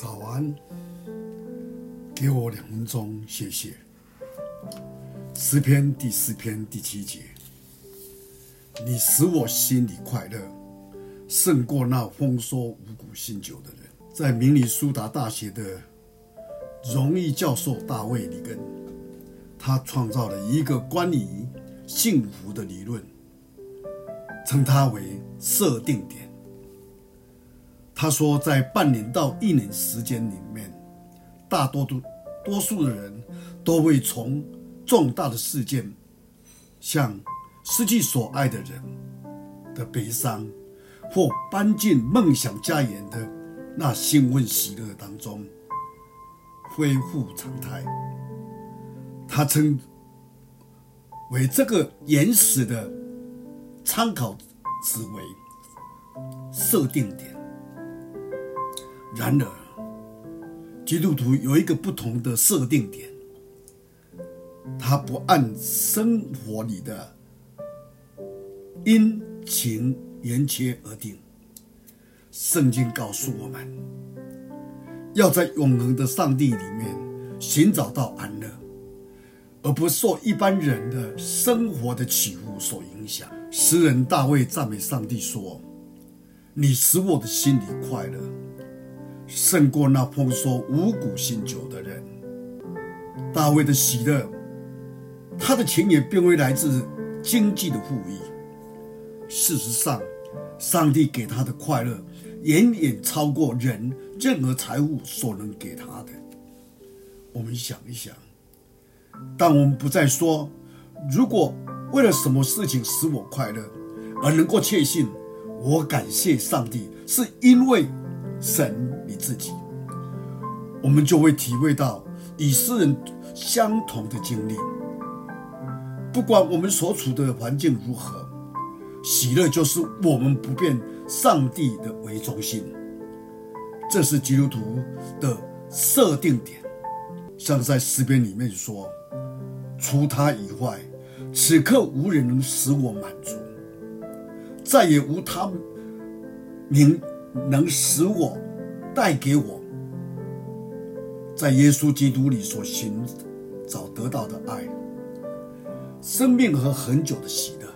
早安，给我两分钟，谢谢。诗篇第四篇第七节，你使我心里快乐，胜过那丰收五谷新酒的人。在明尼苏达大学的荣誉教授大卫·里根，他创造了一个关于幸福的理论，称它为设定点。他说，在半年到一年时间里面，大多数多数的人都会从重大的事件，像失去所爱的人的悲伤，或搬进梦想家园的那兴奋喜乐当中，恢复常态。他称为这个原始的参考值为设定点。然而，基督徒有一个不同的设定点，他不按生活里的阴晴圆缺而定。圣经告诉我们，要在永恒的上帝里面寻找到安乐，而不受一般人的生活的起伏所影响。诗人大卫赞美上帝说：“你使我的心里快乐。”胜过那丰收五谷新酒的人。大卫的喜乐，他的钱也并非来自经济的富裕。事实上，上帝给他的快乐远远超过人任何财富所能给他的。我们想一想，当我们不再说“如果为了什么事情使我快乐”，而能够确信我感谢上帝，是因为神。自己，我们就会体会到与诗人相同的经历。不管我们所处的环境如何，喜乐就是我们不变上帝的为中心。这是基督徒的设定点。像在诗篇里面说：“除他以外，此刻无人能使我满足，再也无他名能使我。”带给我在耶稣基督里所寻找得到的爱、生命和恒久的喜乐，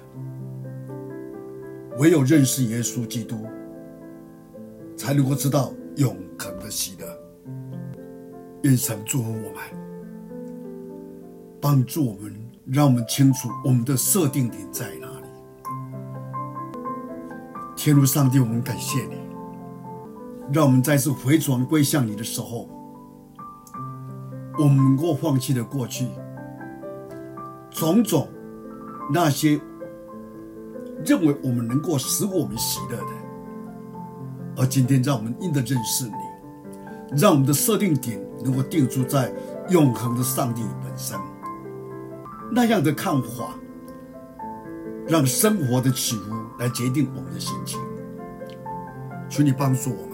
唯有认识耶稣基督，才能够知道永恒的喜乐。愿神祝福我们，帮助我们，让我们清楚我们的设定点在哪里。天路上帝，我们感谢你。让我们再次回转归向你的时候，我们能够放弃了过去种种那些认为我们能够使我们喜乐的，而今天让我们因着认识你，让我们的设定点能够定住在永恒的上帝本身。那样的看法，让生活的起伏来决定我们的心情。求你帮助我们。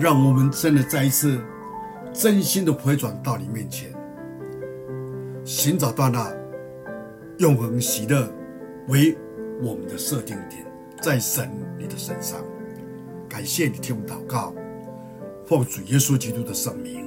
让我们真的再一次真心的回转到你面前，寻找到那永恒喜乐为我们的设定点，在神你的身上。感谢你听我祷告，奉主耶稣基督的圣名，